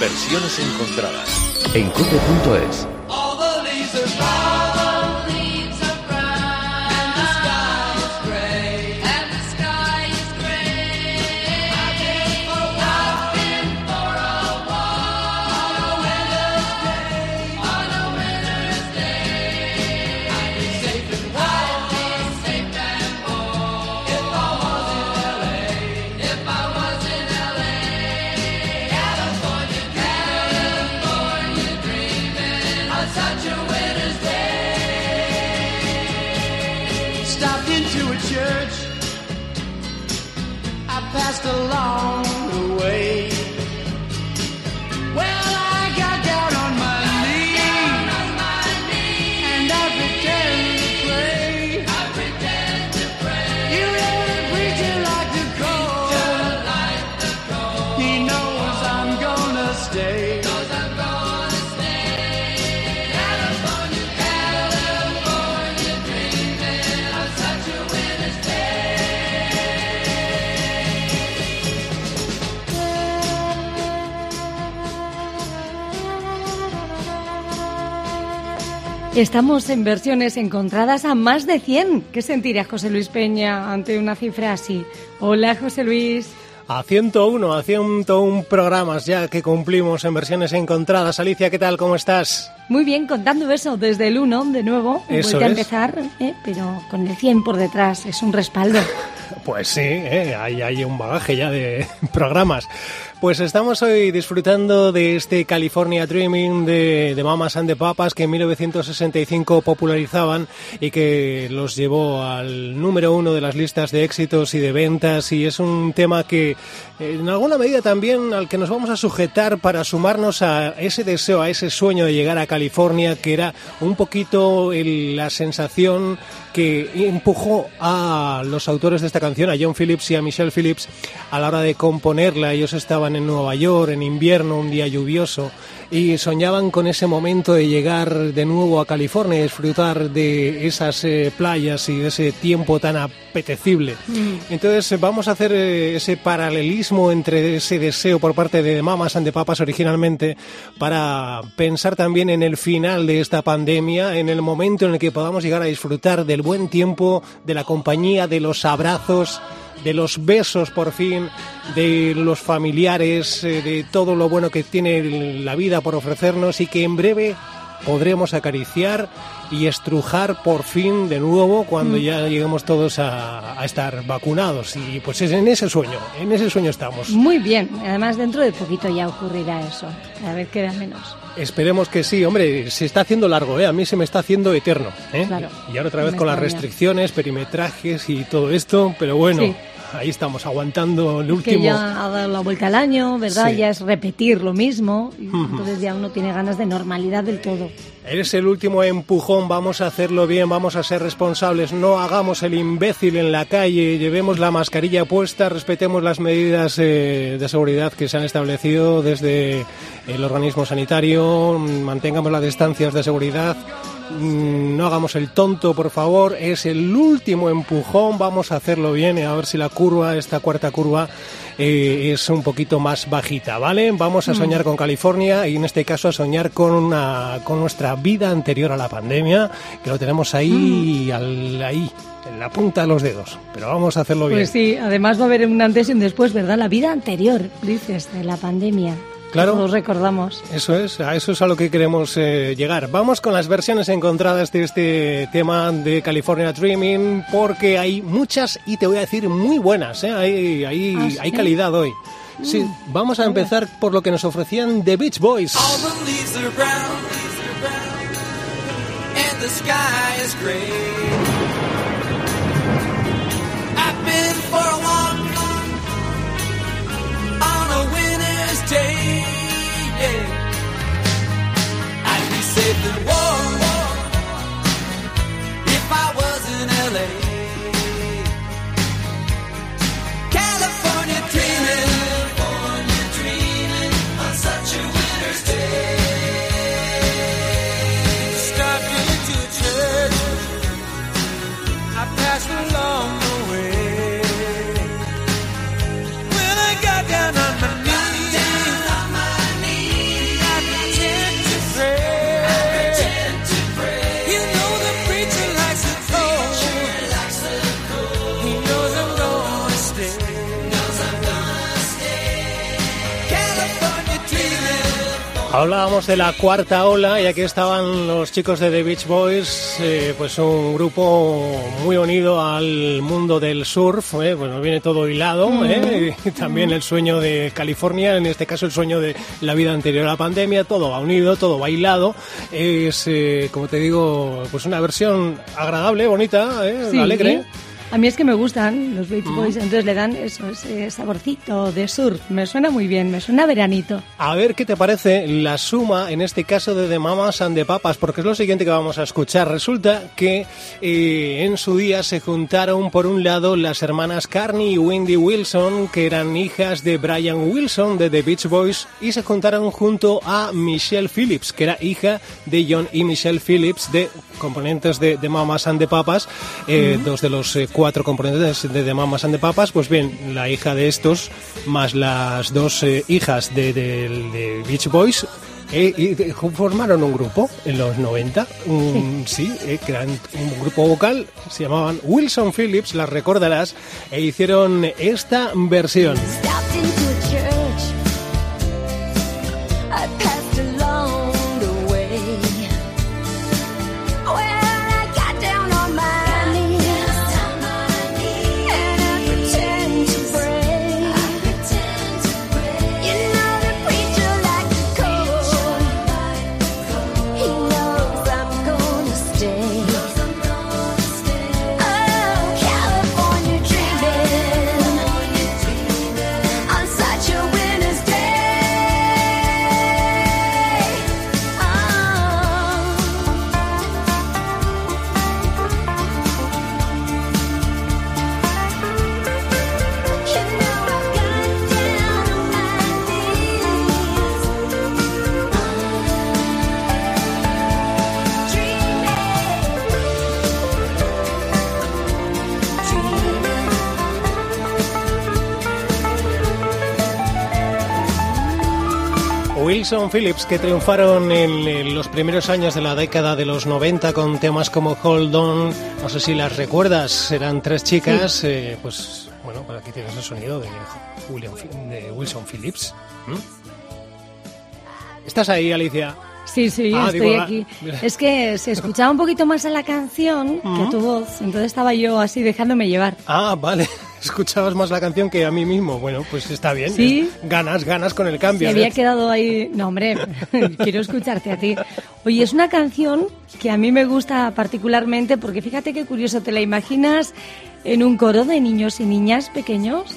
Versiones encontradas en cope.es. Estamos en versiones encontradas a más de 100. ¿Qué sentiría José Luis Peña ante una cifra así? Hola, José Luis. A 101, a 101 programas ya que cumplimos en versiones encontradas. Alicia, ¿qué tal? ¿Cómo estás? Muy bien, contando eso desde el 1 de nuevo. Eso a empezar, ¿eh? pero con el 100 por detrás. Es un respaldo. Pues sí, ¿eh? hay, hay un bagaje ya de programas. Pues estamos hoy disfrutando de este California Dreaming de, de Mamas and Papas que en 1965 popularizaban y que los llevó al número uno de las listas de éxitos y de ventas y es un tema que en alguna medida también al que nos vamos a sujetar para sumarnos a ese deseo, a ese sueño de llegar a California que era un poquito la sensación que empujó a los autores de esta canción, a John Phillips y a Michelle Phillips, a la hora de componerla. Ellos estaban en Nueva York en invierno, un día lluvioso, y soñaban con ese momento de llegar de nuevo a California y disfrutar de esas eh, playas y de ese tiempo tan apetecible. Mm. Entonces vamos a hacer eh, ese paralelismo entre ese deseo por parte de Mamas and Papas originalmente para pensar también en el final de esta pandemia, en el momento en el que podamos llegar a disfrutar del buen tiempo, de la compañía, de los abrazos de los besos por fin, de los familiares, eh, de todo lo bueno que tiene la vida por ofrecernos y que en breve podremos acariciar y estrujar por fin de nuevo cuando mm. ya lleguemos todos a, estar vacunados. Y pues es en ese sueño, en ese sueño estamos. Muy bien, además dentro de poquito ya ocurrirá eso, a ver queda menos. Esperemos que sí, hombre, se está haciendo largo, ¿eh? a mí se me está haciendo eterno. ¿eh? y ahora otra vez con las restricciones, perimetrajes y todo esto, pero bueno ahí estamos aguantando el último. Que ya ha dado la vuelta al año, ¿verdad? Ya es repetir lo mismo, y entonces ya uno tiene ganas de normalidad del todo. Eres el último empujón, vamos a hacerlo bien, vamos a ser responsables, no hagamos el imbécil en la calle, llevemos la mascarilla puesta, respetemos las medidas eh, de seguridad que se han establecido desde el organismo sanitario, mantengamos las distancias de seguridad Mm, no hagamos el tonto, por favor, es el último empujón, vamos a hacerlo bien, a ver si la curva, esta cuarta curva, eh, es un poquito más bajita, ¿vale? Vamos a mm. soñar con California y en este caso a soñar con, una, con nuestra vida anterior a la pandemia, que lo tenemos ahí, mm. ahí, en la punta de los dedos, pero vamos a hacerlo bien. Pues sí, además va a haber un antes y un después, ¿verdad? La vida anterior, dices, de la pandemia. Claro. Los recordamos. Eso es, a eso es a lo que queremos eh, llegar. Vamos con las versiones encontradas de este tema de California Dreaming, porque hay muchas y te voy a decir muy buenas, ¿eh? hay, hay, ah, hay calidad hoy. Sí, mm. vamos a empezar por lo que nos ofrecían The Beach Boys. day. Hablábamos de la cuarta ola y aquí estaban los chicos de The Beach Boys, eh, pues un grupo muy unido al mundo del surf, eh, bueno, viene todo hilado, eh, y también el sueño de California, en este caso el sueño de la vida anterior a la pandemia, todo va unido, todo va hilado, es, eh, como te digo, pues una versión agradable, bonita, eh, Sí. alegre. A mí es que me gustan los Beach Boys, entonces le dan eso, ese saborcito de surf. Me suena muy bien, me suena veranito. A ver qué te parece la suma, en este caso de The Mamas and the Papas, porque es lo siguiente que vamos a escuchar. Resulta que eh, en su día se juntaron, por un lado, las hermanas Carney y Wendy Wilson, que eran hijas de Brian Wilson de The Beach Boys, y se juntaron junto a Michelle Phillips, que era hija de John y Michelle Phillips, de componentes de The Mamas and the Papas, eh, dos de los eh, cuatro componentes de The Mamas and the Papas, pues bien, la hija de estos, más las dos eh, hijas de, de- de Beach Boys, eh, de- formaron un grupo en los 90, un- sí, eh, que eran un grupo vocal, se llamaban Wilson Phillips, las recordarás, e hicieron esta versión. Wilson Phillips, que triunfaron en, en los primeros años de la década de los 90 con temas como Hold On, no sé si las recuerdas, eran tres chicas, eh, pues bueno, pues aquí tienes el sonido de, William, de Wilson Phillips. ¿Mm? ¿Estás ahí, Alicia? Sí, sí, Ah, estoy digo, ah, aquí. mira. Es que se escuchaba un poquito más a la canción que a tu voz, entonces estaba yo así dejándome llevar. Ah, vale. Escuchabas más la canción que a mí mismo. Bueno, pues está bien. Sí. Ganas, ganas con el Se cambio. había ¿eh? quedado ahí. No, hombre, quiero escucharte a ti. Oye, es una canción que a mí me gusta particularmente porque fíjate qué curioso, ¿te la imaginas en un coro de niños y niñas pequeños?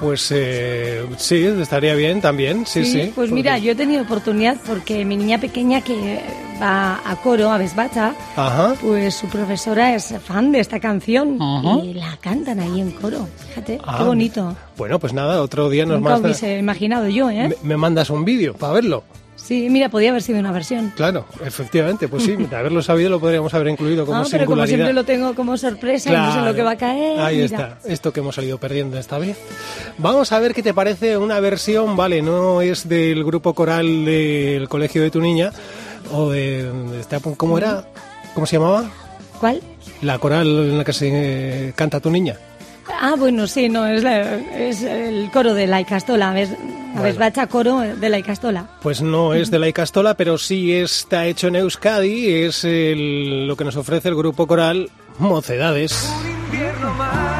Pues eh, sí, estaría bien también. Sí, sí. Pues porque- mira, yo he tenido oportunidad porque mi niña pequeña que va a coro, a Besbacha, Ajá. pues su profesora es fan de esta canción Ajá. y la cantan ahí en coro. Fíjate, Ah, qué bonito. Bueno, pues nada, otro día nos Nunca mandas, hubiese imaginado yo, ¿eh? me, me mandas un vídeo para verlo. Sí, mira, podía haber sido una versión. Claro, efectivamente, pues sí, de haberlo sabido lo podríamos haber incluido como Ah, pero como singularidad. siempre lo tengo como sorpresa y no sé Claro. lo que va a caer. Ahí mira. está, esto que hemos salido perdiendo esta vez. Vamos a ver qué te parece una versión, vale, no es del grupo coral del colegio de tu niña, o de... esta- ¿Cómo era? ¿Cómo se llamaba? ¿Cuál? La coral en la que se eh, canta tu niña. Ah, bueno, sí, no, es, la- es el coro de la Icastola. ¿ves? A ver, bacha coro de la Icastola. Pues no es de la Icastola, pero sí está hecho en Euskadi, es el- lo que nos ofrece el grupo coral Mocedades. invierno más,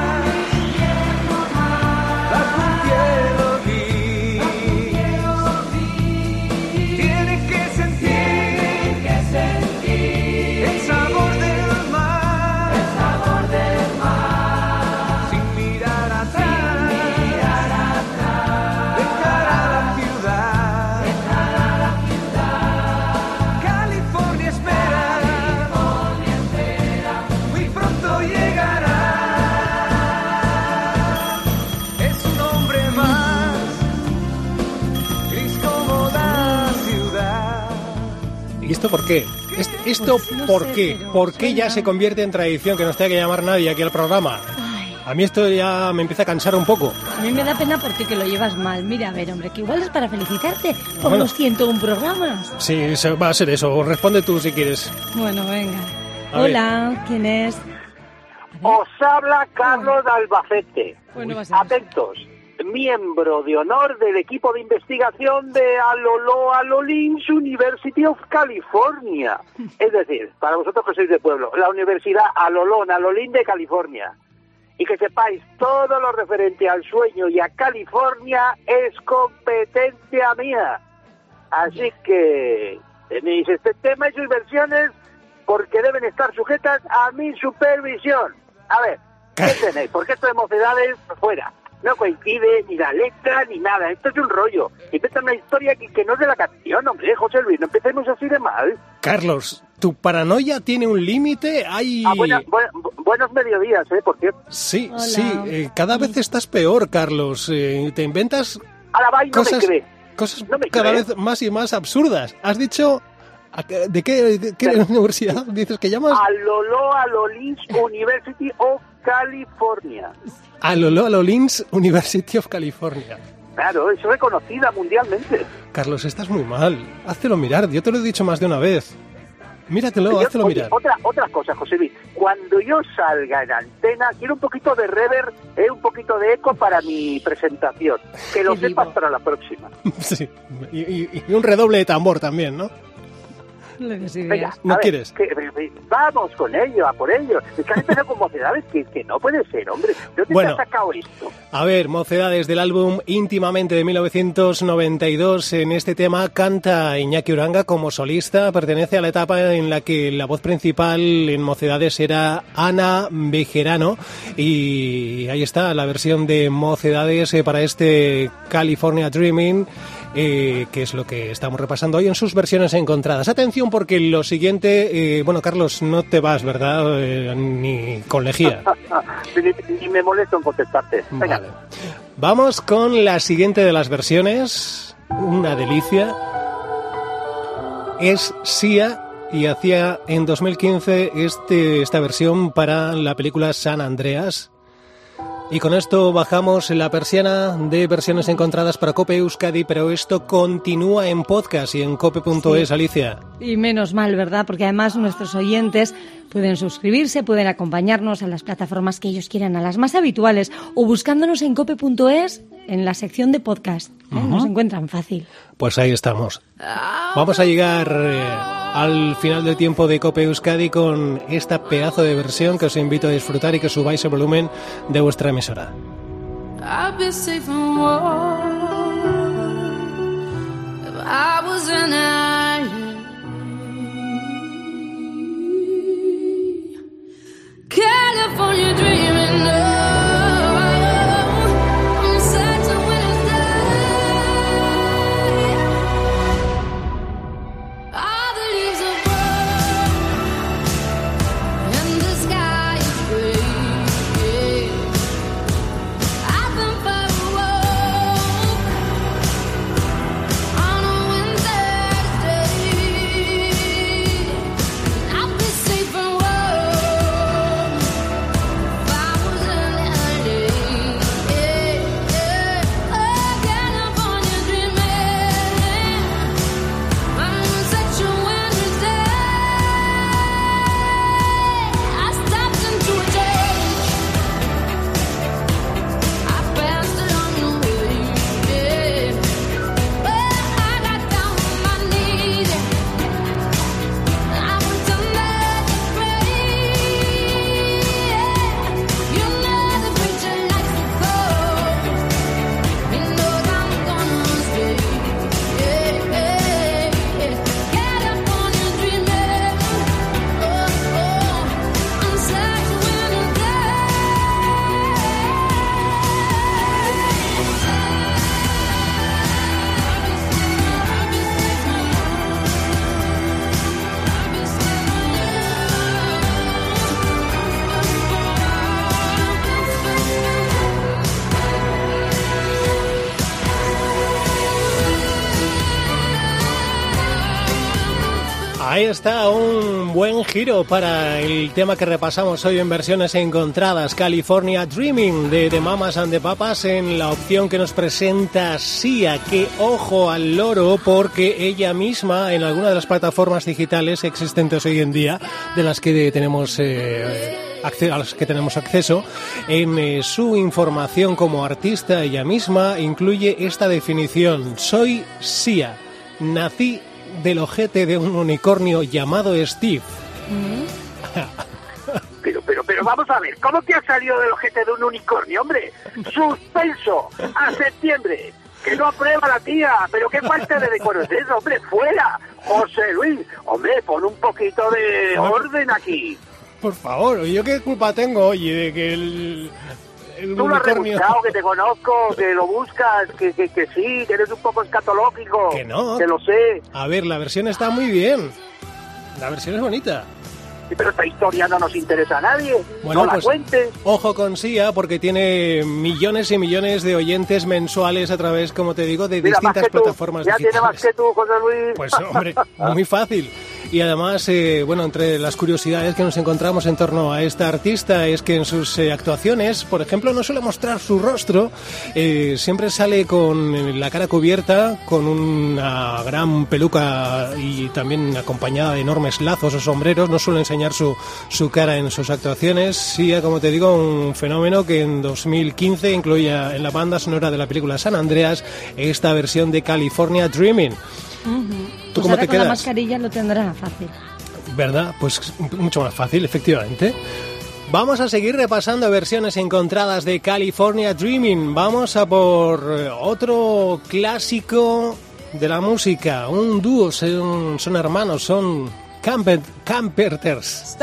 esto por qué? Est- ¿Esto Pues no por sé, qué? ¿Por qué ya se convierte en tradición que no tenga que llamar nadie aquí al programa? A mí esto ya me empieza a cansar un poco. A mí me da pena porque que lo llevas mal. Mira, a ver, hombre, que igual es para felicitarte por Bueno. los 101 programas. Sí, se- va a ser eso. Responde tú si quieres. Bueno, venga. A ver. Hola, ¿quién es? Os habla Carlos de Albacete. No va a ser. Atentos. Miembro de honor del equipo de investigación de Alolo Alolins University of California. Es decir, para vosotros que sois de pueblo, la Universidad Alolón Alolín de California. Y que sepáis, todo lo referente al sueño y a California es competencia mía. Así que tenéis este tema y sus versiones porque deben estar sujetas a mi supervisión. A ver, ¿qué tenéis? Porque esto de mocedades, fuera. No coincide ni la letra ni nada. Esto es un rollo. Inventa una historia que, que no es de la canción, hombre, José Luis. No empecemos así de mal. Carlos, ¿tu paranoia tiene un límite? Hay... Ah, buena- bu- buenos mediodías, ¿eh? Por cierto. Sí, Hola. sí, eh, cada vez estás peor, Carlos. Eh, te inventas A la vaina no cosas, me cree. cosas No cada cree. vez más y más absurdas. Has dicho... ¿a qué- ¿De qué, de universidad dices que llamas? Alolo Alolins University of California. Alolo Alolins University of California. Claro, es reconocida mundialmente. Carlos, estás muy mal. Háztelo mirar, yo te lo he dicho más de una vez. Míratelo, Yo- háztelo oye, mirar. Otra, otra cosa, José Luis. Cuando yo salga en antena, quiero un poquito de rever, eh, un poquito de eco para mi presentación. Que lo sepas para la próxima. Sí. Y, y- y un redoble de tambor también, ¿no? Venga. ¿No a ver, quieres? que- que- vamos con ello, a por ello. Es que han empezado con mocedades que, que no puede ser, hombre. ¿De dónde Bueno. te has sacado esto? A ver, mocedades del álbum íntimamente de 1992. En este tema canta Iñaki Uranga como solista. Pertenece a la etapa en la que la voz principal en mocedades era Ana Bejerano. Y ahí está la versión de mocedades eh, para este California Dreaming. Eh, que es lo que estamos repasando hoy en sus versiones encontradas. Atención porque lo siguiente, eh, bueno Carlos, no te vas, ¿verdad? Eh, ni con lejía. Ni, ni me molesto en contestarte. Venga. Vale. Vamos con la siguiente de las versiones. Una delicia. Es Sia y hacía en 2015 este, esta versión para la película San Andreas. Y con esto bajamos la persiana de versiones encontradas para Cope Euskadi, pero esto continúa en podcast y en cope.es, Sí. Alicia. Y menos mal, ¿verdad? Porque además nuestros oyentes pueden suscribirse, pueden acompañarnos a las plataformas que ellos quieran, a las más habituales, o buscándonos en cope.es en la sección de podcast. ¿eh? Nos encuentran fácil. Pues ahí estamos. Vamos a llegar eh, al final del tiempo de Cope Euskadi con esta pedazo de versión que os invito a disfrutar y que subáis el volumen de vuestra emisora. I was an California dreaming. Giro para el tema que repasamos hoy en versiones encontradas, California Dreaming de The Mamas and the Papas en la opción que nos presenta Sia, que ojo al loro porque ella misma en alguna de las plataformas digitales existentes hoy en día, de las que tenemos eh, acceso, en eh, su información como artista ella misma incluye esta definición. Soy Sia. Nací del ojete de un unicornio llamado Steve. Pero, pero, pero vamos a ver, ¿cómo que ha salido del ojete de un unicornio, hombre? Suspenso a septiembre. Que no aprueba la tía, pero qué falta de decoro es eso, hombre, fuera. José Luis, hombre, pon un poquito de orden aquí. Por favor, ¿yo qué culpa tengo, oye, de que el, el Tú lo has rebuscado, que te conozco, que lo buscas, que, que, que sí, que eres un poco escatológico. Que no. Que lo sé. A ver, la versión está muy bien. La versión es bonita. Pero esta historia no nos interesa a nadie. Bueno, no la pues cuentes. ojo con Sia porque tiene millones y millones de oyentes mensuales a través, como te digo, de Mira, distintas que tú. plataformas Ya tiene más digitales. que tú, José Luis. Pues hombre, muy fácil. Y además, eh, bueno, entre las curiosidades que nos encontramos en torno a esta artista es que en sus eh, actuaciones, por ejemplo, no suele mostrar su rostro, eh, siempre sale con la cara cubierta, con una gran peluca y también acompañada de enormes lazos o sombreros, no suele enseñar su, su cara en sus actuaciones. Sí, como te digo, un fenómeno que en 2015 incluía en la banda sonora de la película San Andreas esta versión de California Dreaming. ¿Tú Pues cómo ahora te con la quedas? mascarilla lo tendrá fácil. ¿Verdad? Pues mucho más fácil, efectivamente. Vamos a seguir repasando versiones encontradas de California Dreaming. Vamos a por eh, otro clásico de la música. Un dúo, son, son hermanos, son Camper, Camperters.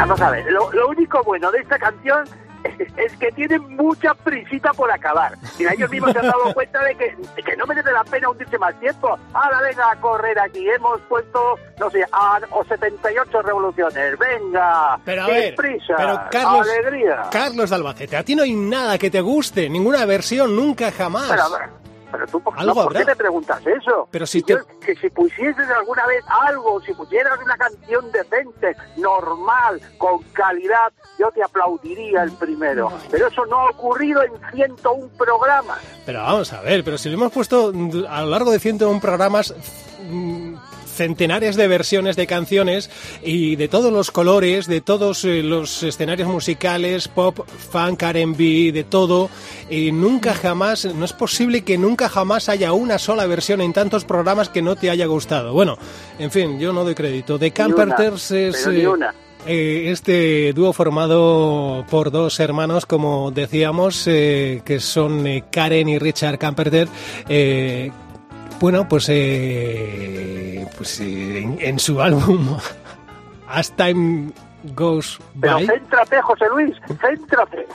Vamos a ver. Lo, lo único bueno de esta canción es que tiene mucha prisita por acabar. Mira, ellos mismos se han dado cuenta de que, de que no merece la pena hundirse más tiempo. Ahora venga a correr aquí. Hemos puesto, no sé, a, o 78 revoluciones. Venga. Pero a qué ver, prisa. pero Carlos, Alegría. Carlos de Albacete, a ti no hay nada que te guste, ninguna versión, nunca jamás. Pero, pero tú, ¿por, Algo no, ¿por qué me preguntas eso? Pero si te- yo, que si pusieses alguna vez algo, si pusieras una canción decente, normal, con calidad, yo te aplaudiría el primero. Pero eso no ha ocurrido en 101 programas. Pero vamos a ver, pero si lo hemos puesto a lo largo de 101 programas centenares de versiones de canciones y de todos los colores, de todos eh, los escenarios musicales, pop, funk, R&B, de todo, y nunca jamás, no es posible que nunca jamás haya una sola versión en tantos programas que no te haya gustado. Bueno, en fin, yo no doy crédito. The Camperters es... pero ni eh, una. eh, este dúo formado por dos hermanos, como decíamos, eh, que son Karen y Richard Camperter, eh, bueno, pues, eh, pues eh, en, en su álbum As Time Goes Pero By, céntrate, José Luis, céntrate.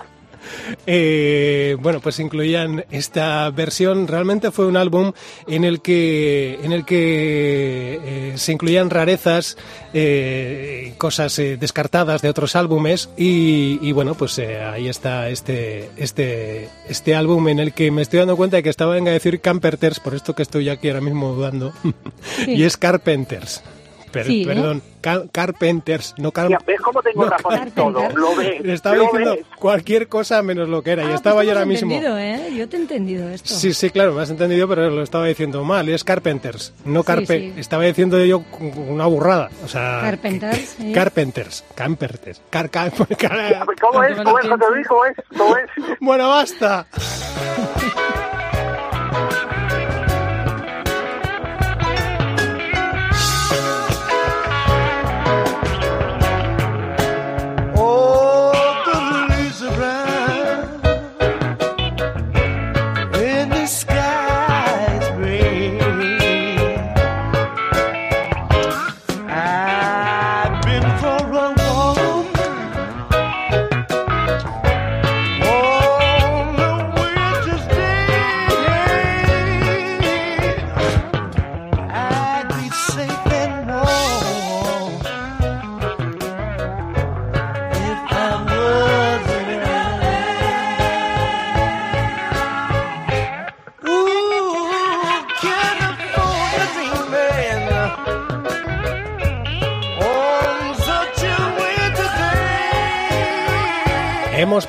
Eh, bueno, pues incluían esta versión. Realmente fue un álbum en el que, en el que eh, se incluían rarezas, eh, cosas eh, descartadas de otros álbumes y, y bueno, pues eh, ahí está este, este, este álbum en el que me estoy dando cuenta de que estaba en a decir Camperters, por esto que estoy aquí ahora mismo dudando, y es Carpenters. Per- Sí, ¿eh? perdón, Ca- Carpenters, no Car- Ya, ¿Ves cómo tengo No, razón en todo? Lo ves, le estaba lo diciendo ves. cualquier cosa menos lo que era. y Ah, estaba pues yo ahora mismo. entendido, ¿eh? Yo te he entendido esto. Sí, sí, claro, me has entendido, pero lo estaba diciendo mal. Es Carpenters, no Sí, Carpe. sí. Estaba diciendo yo una burrada. O sea, Carpenters, sí. Carpenters, Camperters. Car, car- car- ¿Cómo es? ¿Cómo es? ¿Cómo es? ¿Cómo es? Bueno, basta.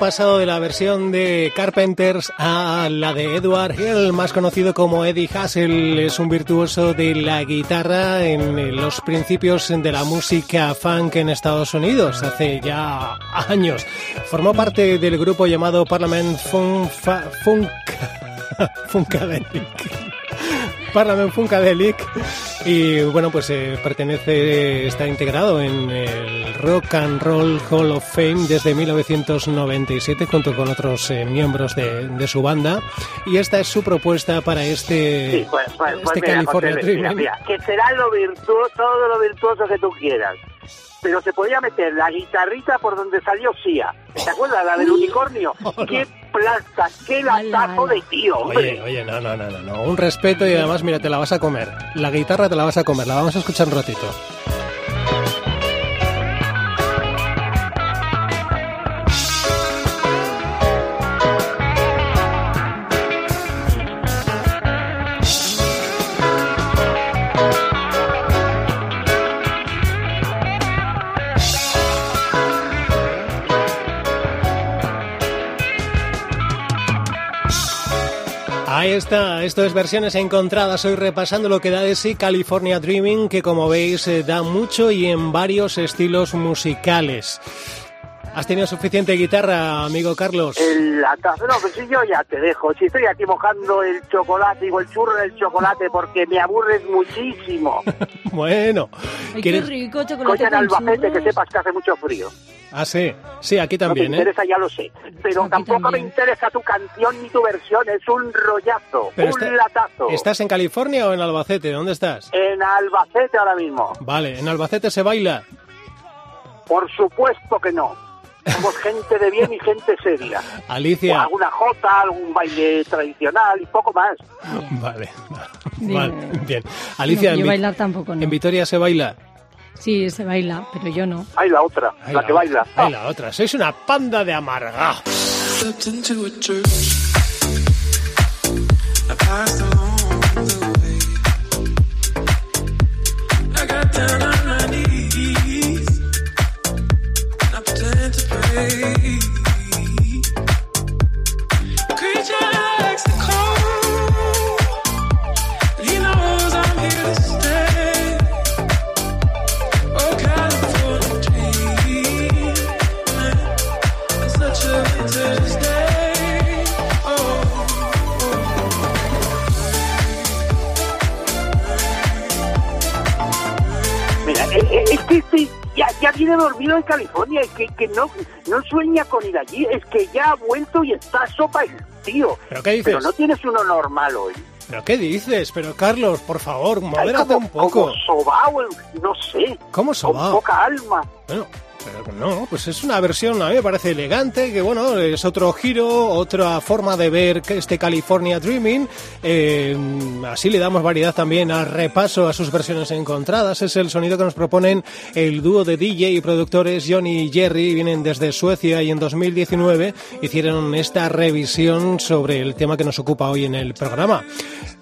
Pasado de la versión de Carpenters a la de Edward Hill, más conocido como Eddie Hassel. Es un virtuoso de la guitarra en los principios de la música funk en Estados Unidos, hace ya años. Formó parte del grupo llamado Parliament Funk... Funk Funkadelic. Parliament Funkadelic y bueno pues eh, pertenece está integrado en el Rock and Roll Hall of Fame desde 1997 junto con otros eh, miembros de, de su banda y esta es su propuesta para este Sí, pues, pues, pues este mira, California José, mira, Dreaming. mira, que será lo virtuoso, todo lo virtuoso que tú quieras. Pero se podía meter la guitarrita por donde salió Sia. ¿Te acuerdas? La del unicornio. ¡Qué plasta! ¡Qué latazo de tío, Oye, hombre! oye, no, no, no, no, no, un respeto y además, mira, te la vas a comer. La guitarra te la vas a comer, la vamos a escuchar un ratito. Está, esto es versiones encontradas. Hoy repasando lo que da de sí California Dreaming, que como veis eh, da mucho y en varios estilos musicales. ¿Has tenido suficiente guitarra, amigo Carlos? El latazo, no, pues si yo ya te dejo. Si estoy aquí mojando el chocolate, digo el churro del chocolate, porque me aburres muchísimo. Bueno, Ay, qué ¿quieres? rico chocolate con Albacete, que sepas que hace mucho frío. Ah, sí, sí, aquí también, no ¿eh? te interesa, ya lo sé. Pero Aquí tampoco me interesa tu canción ni tu versión. Es un rollazo, Pero un está- latazo. ¿Estás en California o en Albacete? ¿Dónde estás? En Albacete ahora mismo. Vale, en Albacete se baila. Por supuesto que no. Somos gente de bien y gente seria. O Alicia. alguna jota, algún baile tradicional y poco más. Vale, Bien. vale, bien. Alicia, No, en yo bailar tampoco, no. en Vitoria se baila. Sí, se baila, pero yo no. Hay la otra, Ay, la que baila. Ay, la otra. Sois una panda de amargados. Viene dormido en California, es que, que no, no sueña con ir allí, es que ya ha vuelto y está sopa el tío. ¿Pero qué dices? Pero no tienes uno normal hoy. ¿Pero qué dices? Pero Carlos, por favor, modérate como, un poco. como sobao, no sé. ¿Cómo Con sobao? poca alma. Bueno, no, pues es una versión, a mí me parece elegante, que bueno, es otro giro, otra forma de ver este California Dreaming. Eh, así le damos variedad también al repaso a sus versiones encontradas. Es el sonido que nos proponen el dúo de DJ y productores Johnny y Jerry, vienen desde Suecia y en 2019 hicieron esta revisión sobre el tema que nos ocupa hoy en el programa.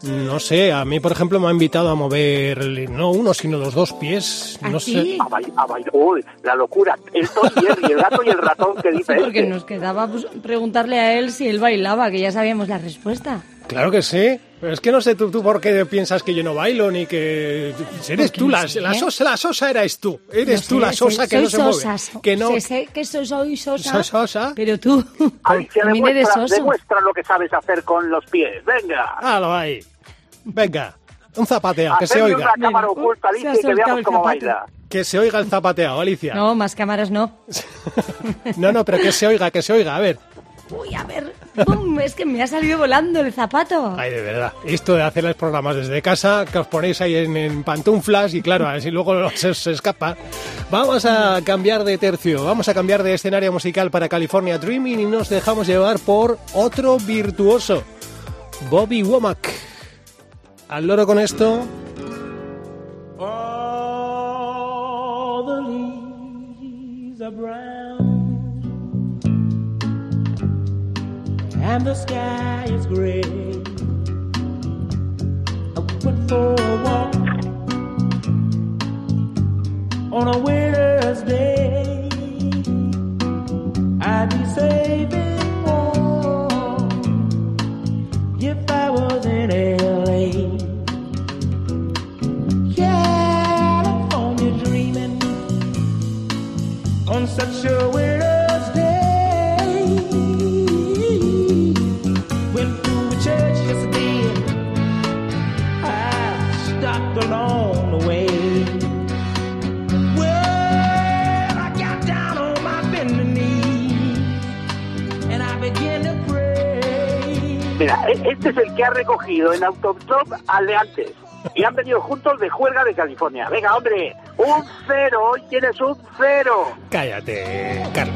No sé, a mí por ejemplo me ha invitado a mover no uno, sino los dos pies. No ¿Ah, sé. sí? A bailar, a bailar. Uy, la locura. El Tom Jerry, el gato y el ratón que dice Porque este. nos quedaba pues, preguntarle a él si él bailaba, que ya sabíamos la respuesta. Claro que sí. Pero es que no sé tú, tú por qué piensas que yo no bailo ni que eres Porque tú no la, sé. la sosa, la sosa eres tú. Eres No tú sé, la sosa soy- que no soy se mueve. sosa, so- Que no. sé, sé que soy, sosa, Soy sosa. pero tú Alicia, también eres demuestra, soso. demuestra lo que sabes hacer con los pies. Venga. Halo ahí. Venga, un zapateado, que se oiga. una cámara oculta, Alicia, y que veamos cómo baila. Que se oiga el zapateado, Alicia. No, más cámaras no. no, no, pero que se oiga, que se oiga. A ver. Uy, a ver, ¡pum! es que me ha salido volando el zapato. Ay, de verdad. Esto de hacer los programas desde casa, que os ponéis ahí en, en pantuflas y claro, así luego se, se escapa. Vamos a cambiar de tercio, vamos a cambiar de escenario musical para California Dreaming y nos dejamos llevar por otro virtuoso, Bobby Womack. Al loro con esto. All the leaves are brown and the sky is gray. I went for a walk on a winter's day. Recogido en Autostop al de antes. Y han venido juntos de Juerga de California. Venga, hombre, un cero, hoy tienes un cero. Cállate, Carlos.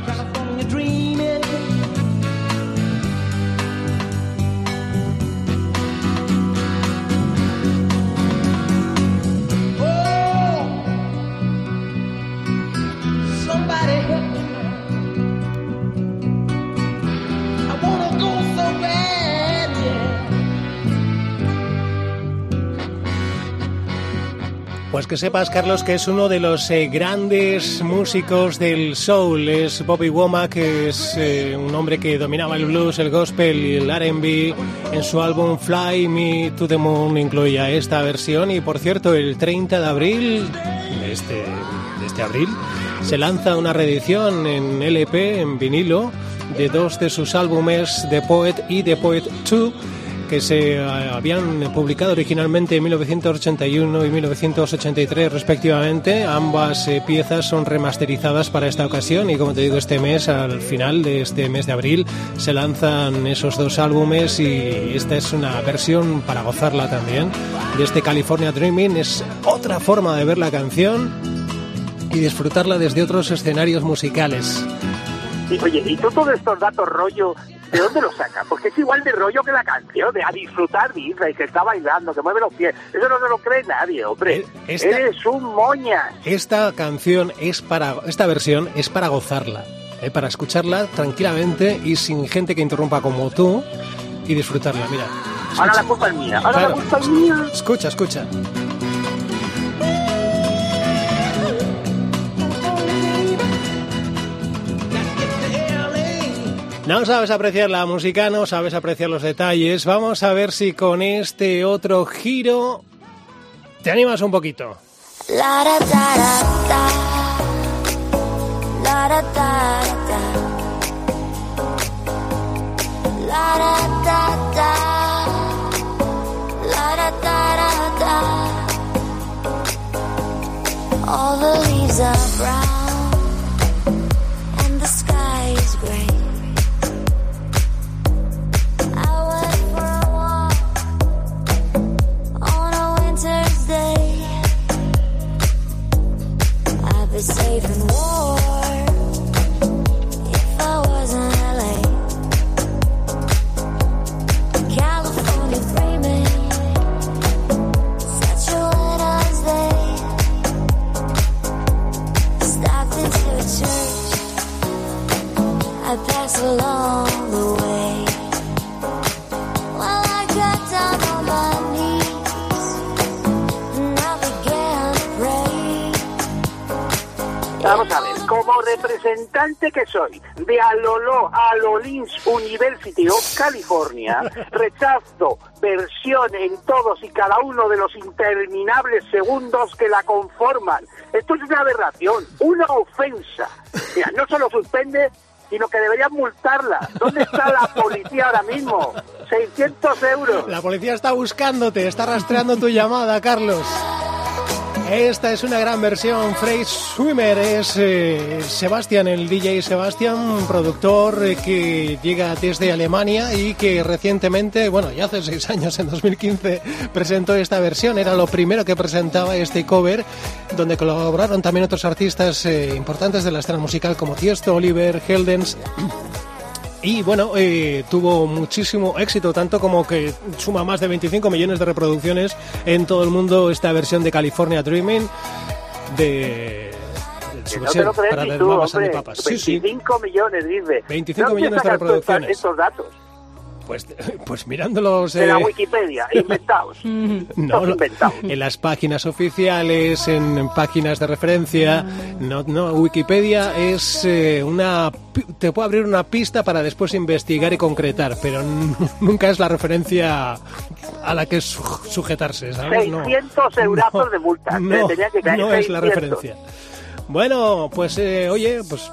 Pues que sepas, Carlos, que es uno de los eh, grandes músicos del soul. Es Bobby Womack, que es eh, un hombre que dominaba el blues, el gospel y el R&B. En su álbum Fly Me to the Moon incluía esta versión. Y por cierto, el 30 de abril este, de este abril se lanza una reedición en LP, en vinilo, de dos de sus álbumes, The Poet y The Poet 2 que se eh, habían publicado originalmente en 1981 y 1983 respectivamente. Ambas eh, piezas son remasterizadas para esta ocasión y como te digo este mes, al final de este mes de abril, se lanzan esos dos álbumes y esta es una versión para gozarla también de este California Dreaming. Es otra forma de ver la canción y disfrutarla desde otros escenarios musicales. Y, oye, ¿y tú todos estos datos rollo, de dónde los sacas? Porque es igual de rollo que la canción, de a disfrutar, dice, que está bailando, que mueve los pies. Eso no se lo cree nadie, hombre. Eh, esta- Eres un moñas. Esta canción es para, esta versión es para gozarla, ¿eh? para escucharla tranquilamente y sin gente que interrumpa como tú y disfrutarla. Mira, Ahora la culpa es mía, ahora Claro. la culpa es mía. escucha, escucha. No sabes apreciar la música, no sabes apreciar los detalles. Vamos a ver si con este otro giro te animas un poquito. Be safe and warm representante que soy de Alolo Alolins University of California, rechazo versión en todos y cada uno de los interminables segundos que la conforman. Esto es una aberración, una ofensa. Mira, no solo suspende, sino que deberían multarla. ¿Dónde está la policía ahora mismo? 600 euros. La policía está buscándote, está rastreando tu llamada, Carlos. Esta es una gran versión. Frey Swimmer es eh, Sebastián, el DJ Sebastián, productor que llega desde Alemania y que recientemente, bueno, ya hace seis años, en 2015, presentó esta versión. Era lo primero que presentaba este cover, donde colaboraron también otros artistas eh, importantes de la escena musical como Tiesto, Oliver, Heldens. Y bueno, eh, tuvo muchísimo éxito, tanto como que suma más de 25 millones de reproducciones en todo el mundo esta versión de California Dreaming de, su no te versión lo crees para ni tú, hombre. the papas. Sí, sí, 25 millones, dice. 25 ¿De dónde millones de reproducciones. estos datos? Pues, pues mirándolos De la eh, Wikipedia, inventados. no, no, inventados. en las páginas oficiales, en, en páginas de referencia. No, no, Wikipedia es eh, una. Te puede abrir una pista para después investigar y concretar, pero nunca es la referencia a la que su- sujetarse, ¿sabes? No. 600 eurazos de multa. No, Te tenía que caer no es la 600. referencia. Bueno, pues eh, oye, pues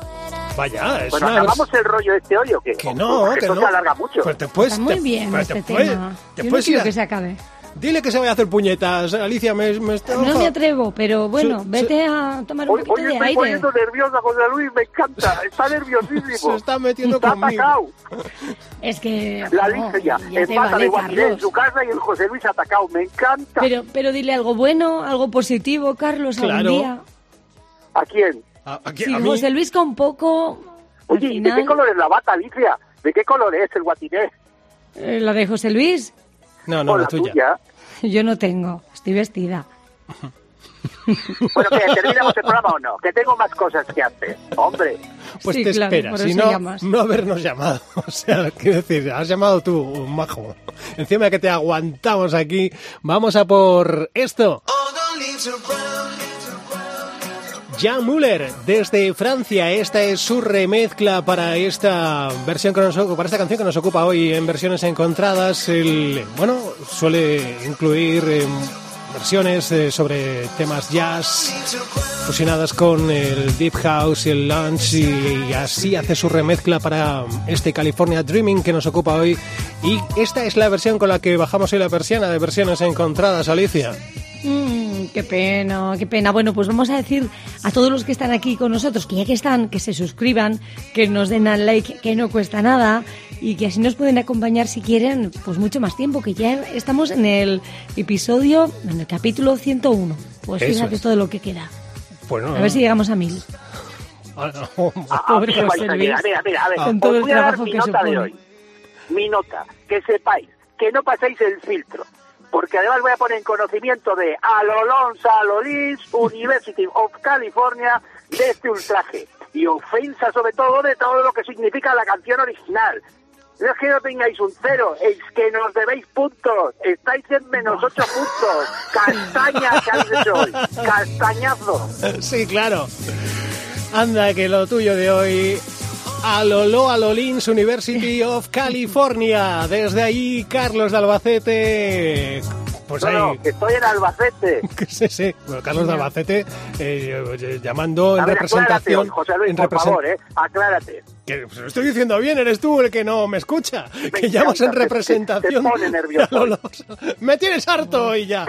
Vaya, es Bueno, una ¿acabamos el rollo este hoy o qué? Que no, Porque que esto no. se alarga mucho. Pues te puedes, Está muy te- bien pues te este puedes- tema. te Yo no puedes ir quiero a- que se acabe. Dile que se vaya a hacer puñetas, Alicia, me, me está... No me atrevo, pero bueno, Sí, vete a tomar un Hoy, poquito hoy de estoy aire. poniendo nerviosa, José Luis, me encanta. Está nerviosísimo. Se está metiendo Está conmigo. atacado. Es que... La no, Alicia ya en te pata vale, de Guatiré en su casa y el José Luis atacado. Me encanta. Pero, pero dile algo bueno, algo positivo, Carlos, Claro. algún día. ¿A quién? A, aquí- Si a mí- José Luis con poco... Oye, ¿y final, ¿de qué color es la bata, Alicia? ¿De qué color es el guatiné? eh, la de José Luis, No, no, ¿O la la tuya. tuya? yo no tengo, estoy vestida. Bueno, que terminamos el programa o no, que tengo más cosas que hacer. Hombre, Pues Sí, te claro, esperas, si no, llamas. no habernos llamado. O sea, quiero decir, has llamado tú, un majo. Encima que te aguantamos aquí, vamos a por esto. Jan Müller, desde Francia, esta es su remezcla para esta versión que nos, para esta canción que nos ocupa hoy en versiones encontradas. El, bueno, suele incluir eh, versiones eh, sobre temas jazz fusionadas con el deep house y el y, y así hace su remezcla para este California Dreaming que nos ocupa hoy y esta es la versión con la que bajamos hoy la persiana de versiones encontradas, Alicia. Mm, qué pena, qué pena. Bueno, pues vamos a decir a todos los que están aquí con nosotros que ya que están, que se suscriban, que nos den al like, que no cuesta nada y que así nos pueden acompañar si quieren, pues mucho más tiempo, que ya estamos en el episodio, en el capítulo 101. Pues Eso fíjate es. todo lo que queda. Bueno, A ver si llegamos a mil. Ah, no. a, a Pobre mí me José vais a Luis. llegar. Mira, mira, a ver, Con todo el trabajo mi que nota de supone. hoy. Mi nota, que sepáis que no paséis el filtro. Porque además voy a poner en conocimiento de Alolón Salolins, University of California, de este ultraje. Y ofensa sobre todo de todo lo que significa la canción original. No es que no tengáis un cero, es que nos debéis puntos. Estáis en menos ocho puntos. Castaña que habéis hecho hoy. Castañazo. Sí, claro. Anda, que lo tuyo de hoy. Alolo Alolins University of California. Desde ahí, Carlos de Albacete. Pues ahí. no, que estoy en Albacete. sí, sí. Bueno, Carlos de Albacete eh, llamando en ver, representación. José Luis, en por represent- favor, ¿eh? Aclárate. Que se lo estoy diciendo bien, eres tú el que no me escucha. que llamas en encanta, te- representación. te pone nervioso. de. Me tienes harto hoy ya.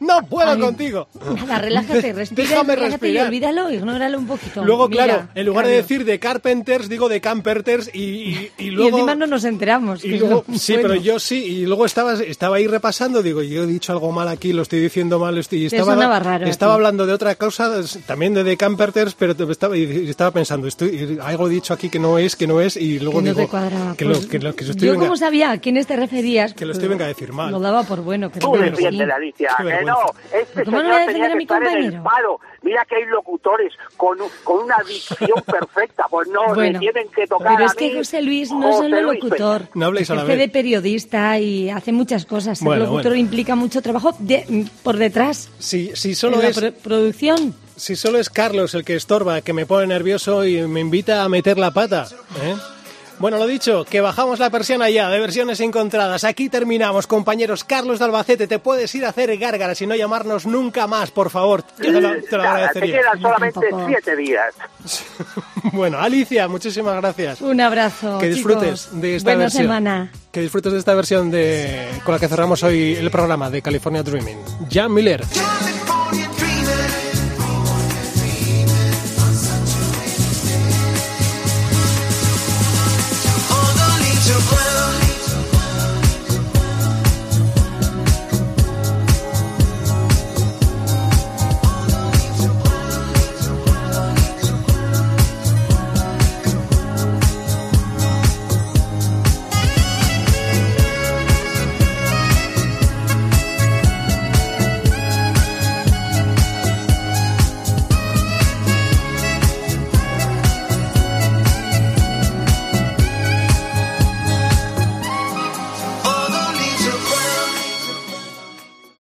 No puedo Ay, contigo. Nada, relájate, respira, Déjame relájate y respirar. olvídalo, ignóralo un poquito. Luego, Mira, claro, en lugar de Carlos. decir de Carpenters, digo de Camperters y, y, y Y luego... encima no nos enteramos. y luego- sí, bueno. pero yo sí, y luego estaba, estaba ahí repasando, digo, yo he dicho algo mal aquí, lo estoy diciendo mal, estoy, y estaba, raro estaba hablando de otra cosa, también de, de Camperters, pero estaba, y estaba pensando, estoy, algo he dicho aquí que no es, que no es, y luego que no digo te cuadraba. que, Pues, lo, que, lo, que estoy yo venga- como sabía a quiénes te referías, Que lo estoy pues, venga a decir mal. Lo daba por bueno, pero Tú bueno, defiende sí. la Alicia. Que no, este ¿Cómo no señor voy a tenía defender a que mi estar en el compañero? Mira que hay locutores con, con una dicción perfecta. Pues no, me Bueno, tienen que tocar pero a es que mí. José Luis no es solo Luis locutor. No habléis a la vez. de periodista y hace muchas cosas. Bueno, locutor bueno. implica mucho trabajo de- por detrás. Si En solo la es... pro- producción. Si solo es Carlos el que estorba, que me pone nervioso y me invita a meter la pata. ¿eh? Bueno, lo dicho, que bajamos la persiana ya de versiones encontradas. Aquí terminamos, compañeros. Carlos de Albacete, te puedes ir a hacer gárgaras y no llamarnos nunca más, por favor. Te lo, te lo Nada, te agradecería. quedan solamente siete días. Bueno, Alicia, muchísimas gracias. Un abrazo. Que disfrutes chicos. de esta Buena versión. semana. Que disfrutes de esta versión de con la que cerramos hoy el programa de California Dreaming. Jan Miller.